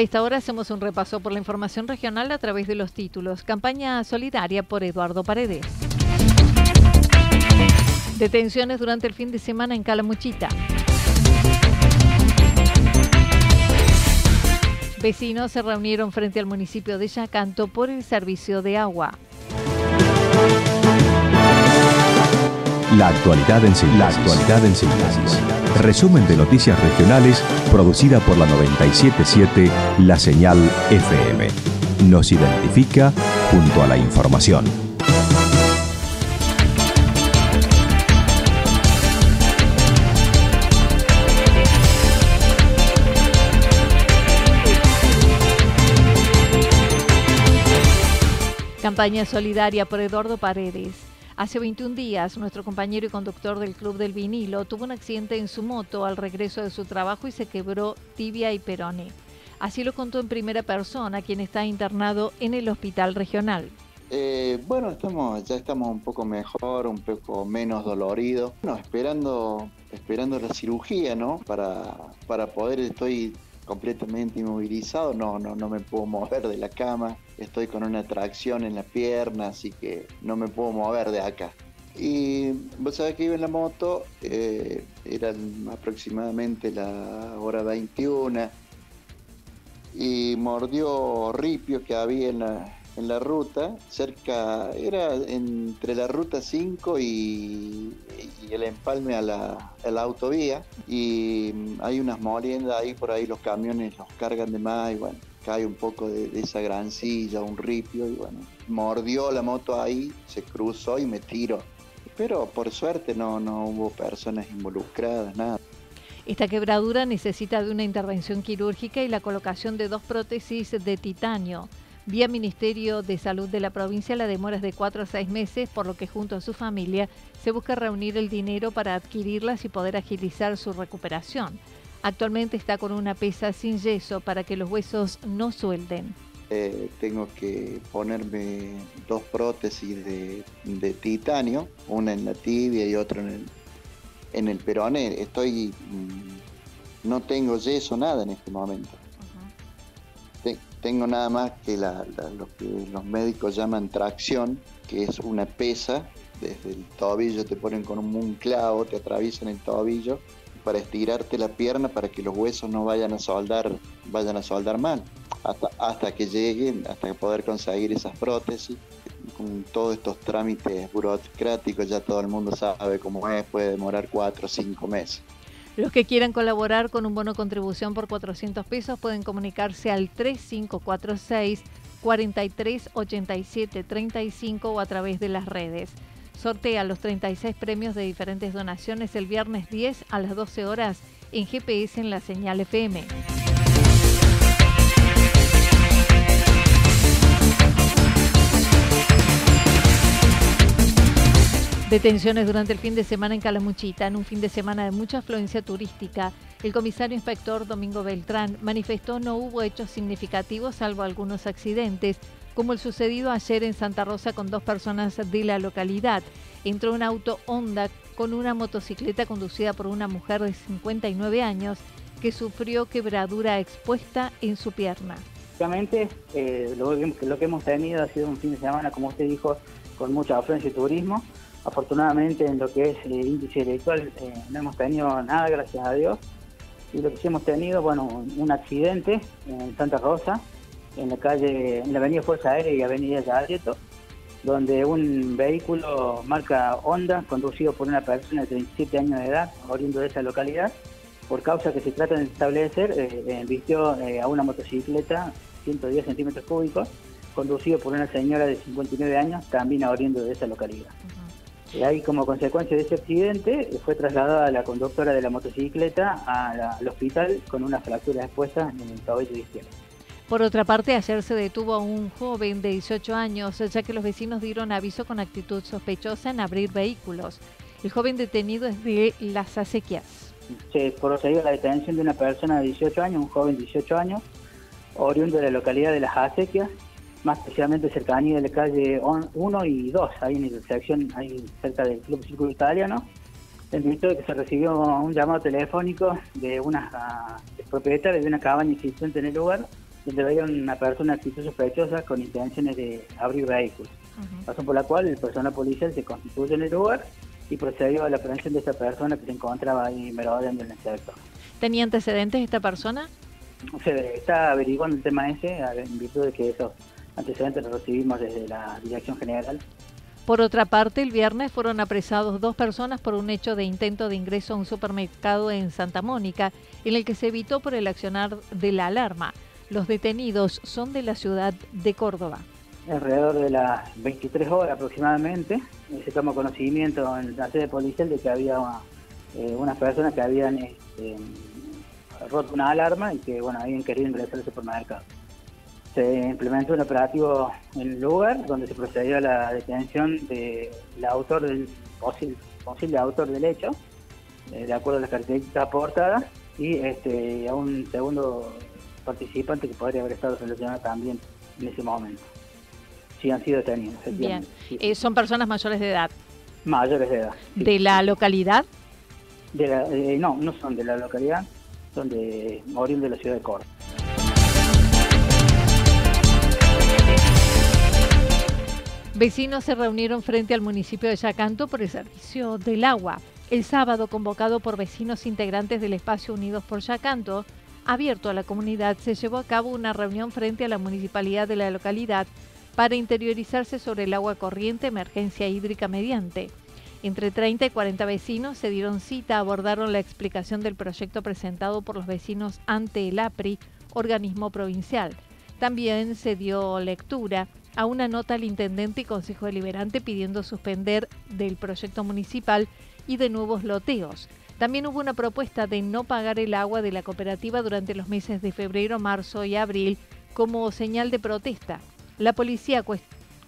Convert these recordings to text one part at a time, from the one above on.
A esta hora hacemos un repaso por la información regional a través de los títulos. Campaña solidaria por Eduardo Paredes. Detenciones durante el fin de semana en Calamuchita. Vecinos se reunieron frente al municipio de Yacanto por el servicio de agua. La actualidad en síntesis. La actualidad en síntesis. Resumen de noticias regionales producida por la 977 La Señal FM. Nos identifica junto a la información. Campaña solidaria por Eduardo Paredes. Hace 21 días, nuestro compañero y conductor del Club del Vinilo tuvo un accidente en su moto al regreso de su trabajo y se quebró tibia y perone. Así lo contó en primera persona quien está internado en el hospital regional. Eh, bueno, estamos, ya estamos un poco mejor, un poco menos dolorido. Bueno, esperando, esperando la cirugía, ¿no? Para, para poder, estoy completamente inmovilizado, no, no, no me puedo mover de la cama, estoy con una tracción en la pierna, así que no me puedo mover de acá. Y vos sabés que iba en la moto, eh, eran aproximadamente la hora 21 y mordió ripio que había en la, en la ruta, cerca, era entre la ruta 5 y, y el empalme a la, a la, autovía. Y hay unas moliendas ahí, por ahí los camiones los cargan de más y bueno, cae un poco de, de esa grancilla, un ripio y bueno, mordió la moto ahí, se cruzó y me tiró. Pero por suerte no, no hubo personas involucradas, nada. Esta quebradura necesita de una intervención quirúrgica y la colocación de dos prótesis de titanio. Vía Ministerio de Salud de la provincia la demora es de 4 a 6 meses, por lo que junto a su familia se busca reunir el dinero para adquirirlas y poder agilizar su recuperación. Actualmente está con una pesa sin yeso para que los huesos no suelden. Eh, tengo que ponerme dos prótesis de, titanio, una en la tibia y otra en el, en el peroné. Estoy, mmm, no tengo yeso, nada en este momento tengo nada más que la, lo que los médicos llaman tracción, que es una pesa, desde el tobillo te ponen con un, un, clavo, te atraviesan el tobillo para estirarte la pierna para que los huesos no vayan a soldar, vayan a soldar mal, hasta, hasta que lleguen, hasta poder conseguir esas prótesis. Con todos estos trámites burocráticos ya todo el mundo sabe cómo es, puede demorar cuatro o cinco meses. Los que quieran colaborar con un bono contribución por 400 pesos pueden comunicarse al 3546 4387 35 o a través de las redes. Sortea los 36 premios de diferentes donaciones el viernes 10 a las 12 horas en GPS en la señal FM. Detenciones durante el fin de semana en Calamuchita, en un fin de semana de mucha afluencia turística. El comisario inspector Domingo Beltrán manifestó no hubo hechos significativos salvo algunos accidentes, como el sucedido ayer en Santa Rosa con dos personas de la localidad. Entró un auto Honda con una motocicleta conducida por una mujer de 59 años que sufrió quebradura expuesta en su pierna. Básicamente, eh, lo, lo, que hemos tenido ha sido un fin de semana, como usted dijo, con mucha afluencia y turismo. Afortunadamente, en lo que es el índice electoral, eh, no hemos tenido nada, gracias a Dios. Y lo que sí hemos tenido, bueno, un accidente en Santa Rosa, en la calle, en la avenida Fuerza Aérea y avenida Yayeto, donde un vehículo marca Honda, conducido por una persona de 37 años de edad, oriundo de esa localidad, por causa que se trata de establecer, eh, eh vistió eh, a una motocicleta 110 centímetros cúbicos, conducido por una señora de 59 años, también oriundo de esa localidad. Ahí, como consecuencia de ese accidente, fue trasladada la conductora de la motocicleta al hospital con una fractura expuesta en el cabello izquierdo. Por otra parte, ayer se detuvo a un joven de 18 años, ya que los vecinos dieron aviso con actitud sospechosa en abrir vehículos. El joven detenido es de Las Acequias. Se procedió a la detención de una persona de 18 años, un joven de 18 años, oriundo de la localidad de Las Acequias, más especialmente cercanía de la calle 1 y 2, ahí en la intersección, ahí cerca del Club Círculo Italiano. En de que se recibió un llamado telefónico de una uh, propietaria de una cabaña existente en el lugar, donde veía una persona actitud sospechosa con intenciones de abrir vehículos. Razón por la cual el personal policial se constituyó en el lugar y procedió a la aprehensión de esta persona que se encontraba ahí merodeando en el sector. ¿Tenía antecedentes esta persona? Se está averiguando el tema ese en virtud de que esos antecedentes los recibimos desde la Dirección General. Por otra parte, el viernes fueron apresados dos personas por un hecho de intento de ingreso a un supermercado en Santa Mónica, en el que se evitó por el accionar de la alarma. Los detenidos son de la ciudad de Córdoba. Alrededor de las 23 horas aproximadamente, eh, se tomó conocimiento en la sede policial de que había eh, unas personas que habían este, roto una alarma y que bueno habían querido ingresar al supermercado. Se implementó un operativo en el lugar donde se procedió a la detención del autor del posible, autor del hecho, eh, de acuerdo a las características aportadas, y este, a un segundo participante que podría haber estado relacionado también en ese momento. Sí, han sido detenidos. Bien. Eh, ¿Son personas mayores de edad? Mayores de edad. ¿De la localidad? De eh, no, no son de la localidad, son de origen de la ciudad de Córdoba. Vecinos se reunieron frente al municipio de Yacanto por el servicio del agua. El sábado, convocado por vecinos integrantes del espacio Unidos por Yacanto, abierto a la comunidad, se llevó a cabo una reunión frente a la municipalidad de la localidad para interiorizarse sobre el agua corriente, emergencia hídrica mediante. Entre 30 y 40 vecinos se dieron cita, abordaron la explicación del proyecto presentado por los vecinos ante el APRI, organismo provincial. También se dio lectura a una nota al intendente y consejo deliberante pidiendo suspender del proyecto municipal y de nuevos loteos. También hubo una propuesta de no pagar el agua de la cooperativa durante los meses de febrero, marzo y abril como señal de protesta. La policía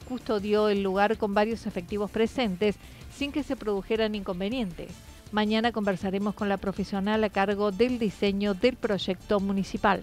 custodió el lugar con varios efectivos presentes sin que se produjeran inconvenientes. Mañana conversaremos con la profesional a cargo del diseño del proyecto municipal.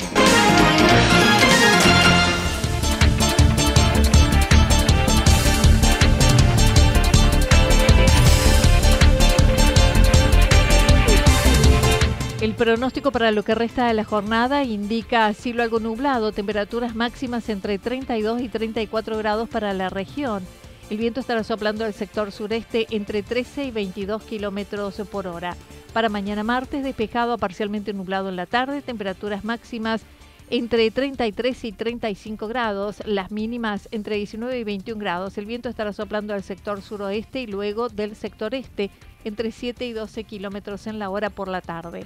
Pronóstico para lo que resta de la jornada indica cielo algo nublado, temperaturas máximas entre 32 y 34 grados para la región. El viento estará soplando al sector sureste entre 13 y 22 kilómetros por hora. Para mañana martes, despejado a parcialmente nublado en la tarde, temperaturas máximas entre 33 y 35 grados, las mínimas entre 19 y 21 grados. El viento estará soplando al sector suroeste y luego del sector este entre 7 y 12 kilómetros en la hora por la tarde.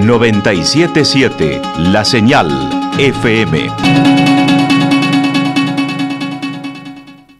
977 La Señal FM.